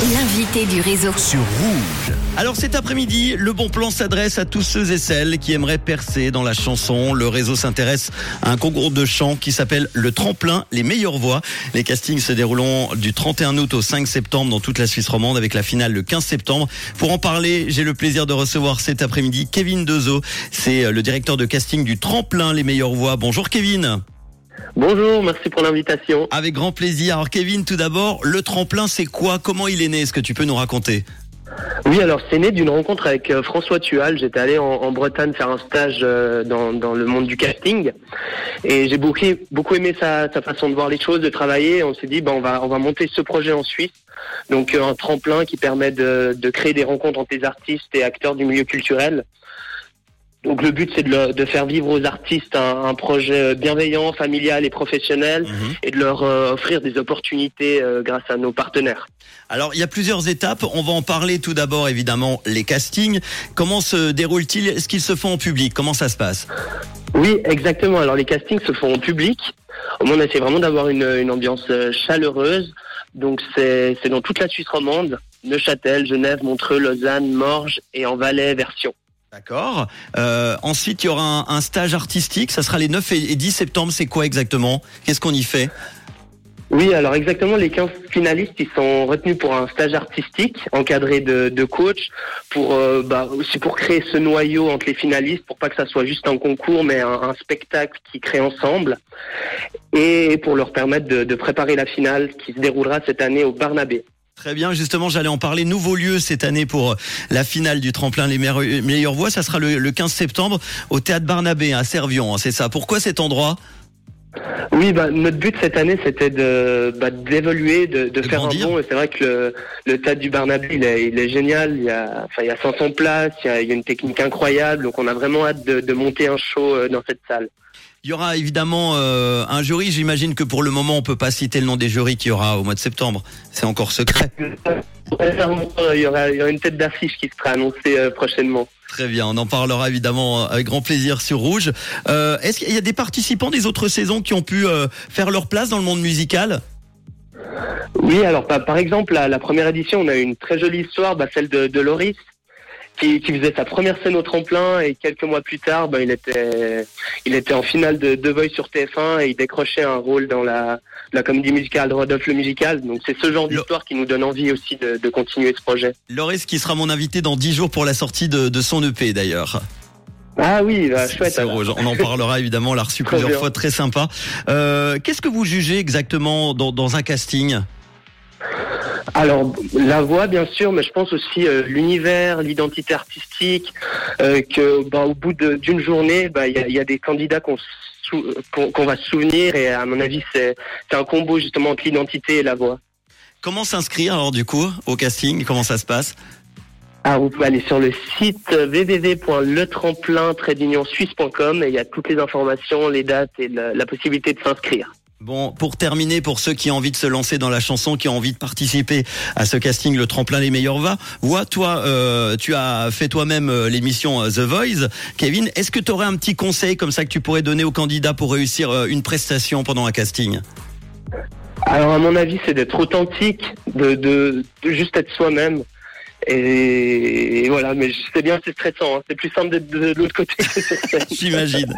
L'invité du réseau. sur Rouge. Alors cet après-midi, le bon plan s'adresse à tous ceux et celles qui aimeraient percer dans la chanson. Le réseau s'intéresse à un concours de chant qui s'appelle Le Tremplin, les meilleures voix. Les castings se dérouleront du 31 août au 5 septembre dans toute la Suisse romande avec la finale le 15 septembre. Pour en parler, j'ai le plaisir de recevoir cet après-midi Kevin Dezo. C'est le directeur de casting du Tremplin, les meilleures voix. Bonjour Kevin. Bonjour, merci pour l'invitation. Avec grand plaisir. Alors Kevin, tout d'abord, le tremplin, c'est quoi? Comment il est né? Est-ce que tu peux nous raconter? Oui, alors c'est né d'une rencontre avec euh, François Tual. J'étais allé en, en Bretagne faire un stage euh, dans, dans le monde du casting et j'ai beaucoup, beaucoup aimé sa, sa façon de voir les choses, de travailler. On s'est dit, ben, on, va, on va monter ce projet en Suisse. Donc euh, un tremplin qui permet de, de créer des rencontres entre les artistes et acteurs du milieu culturel. Donc le but c'est de, le- de faire vivre aux artistes un, un projet bienveillant, familial et professionnel Mhm. et de leur euh, offrir des opportunités euh, grâce à nos partenaires. Alors, il y a plusieurs étapes. On va en parler tout d'abord, évidemment, les castings. Comment se déroulent-ils? Est-ce qu'ils se font en public? Comment ça se passe? Oui, exactement. Alors les castings se font en public. On essaie vraiment d'avoir une, une ambiance euh, chaleureuse. Donc c'est c'est dans toute la Suisse romande, Neuchâtel, Genève, Montreux, Lausanne, Morges et en Valais version. D'accord. Euh, ensuite, il y aura un, stage artistique. Ça sera les 9 et et 10 septembre. C'est quoi exactement? Qu'est-ce qu'on y fait? Oui, alors exactement, les 15 finalistes, ils sont retenus pour un stage artistique encadré de, de coach, pour euh, bah, aussi pour créer ce noyau entre les finalistes, pour pas que ça soit juste un concours, mais un, un spectacle qui crée ensemble, et pour leur permettre de préparer la finale qui se déroulera cette année au Barnabé. Très bien. Justement, j'allais en parler. Nouveau lieu cette année pour la finale du tremplin Les meilleures, meilleures voix. Ça sera le, le 15 septembre au théâtre Barnabé à Servion. hein, c'est ça. Pourquoi cet endroit? Oui, bah, notre but cette année, c'était de bah, d'évoluer, de, de De faire grandir. un bond. Et c'est vrai que le, le théâtre du Barnabé, il est, il est génial. Il y a, enfin, il y a 500 places, il y a, il y a une technique incroyable. Donc, on a vraiment hâte de, de monter un show euh, dans cette salle. Il y aura évidemment euh, un jury. J'imagine que pour le moment, on peut pas citer le nom des jurys qu'il y aura au mois de septembre. C'est encore secret. Il y aura, il y aura une tête d'affiche qui sera annoncée euh, prochainement. Très bien, on en parlera évidemment avec grand plaisir sur Rouge. Euh, Est-ce qu'il y a des participants des autres saisons qui ont pu euh, faire leur place dans le monde musical? Oui, alors par, par exemple, la, la première édition, on a eu une très jolie histoire, bah, celle de, de Loris, qui, qui faisait sa première scène au tremplin et quelques mois plus tard, bah, il était, il était en finale de The Voice sur TF1 et il décrochait un rôle dans la, la comédie musicale Rodolphe le musical. Donc c'est ce genre d'histoire qui nous donne envie aussi de, de continuer ce projet. Loris qui sera mon invité dans 10 jours pour la sortie de, de son EP d'ailleurs. Ah oui, bah, chouette. On en parlera évidemment, on l'a reçu plusieurs bien. fois, très sympa. Euh, Qu'est-ce que vous jugez exactement dans, dans un casting? Alors la voix bien sûr, mais je pense aussi euh, l'univers, l'identité artistique, euh, que bah, au bout d'une journée, bah, il y, a, il y a des candidats qu'on sou- qu'on qu'on va se souvenir et à mon avis c'est c'est un combo justement entre l'identité et la voix. Comment s'inscrire alors du coup au casting? Comment ça se passe? Alors vous pouvez aller sur le site www.letremplin-suisse.com et il y a toutes les informations, les dates et la, la possibilité de s'inscrire. Bon, pour terminer, pour ceux qui ont envie de se lancer dans la chanson, qui ont envie de participer à ce casting, le tremplin les meilleurs va. Vois, toi, euh, tu as fait toi-même euh, l'émission euh, The Voice. Kevin, est-ce que tu aurais un petit conseil comme ça que tu pourrais donner aux candidats pour réussir une prestation pendant un casting? Alors à mon avis, c'est d'être authentique, de juste être soi-même. Et, voilà, mais sais bien, c'est stressant. hein. C'est plus simple d'être de, l'autre côté que. J'imagine.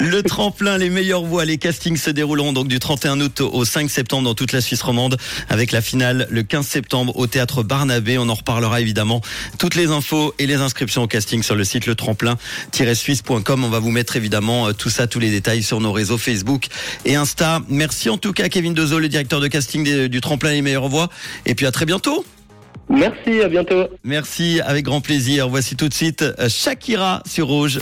Le tremplin, les meilleures voix, les castings se dérouleront donc du 31 août au 5 septembre dans toute la Suisse romande, avec la finale le 15 septembre au théâtre Barnabé. On en reparlera évidemment. Toutes les infos et les inscriptions au casting sur le site letremplin-suisse.com. On va vous mettre évidemment euh, tout ça, tous les détails sur nos réseaux Facebook et Insta. Merci en tout cas Kevin Dezo, le directeur de casting du tremplin les meilleures voix. Et puis à très bientôt. Merci, à bientôt. Merci, avec grand plaisir. Voici tout de suite euh, Shakira sur Rouge.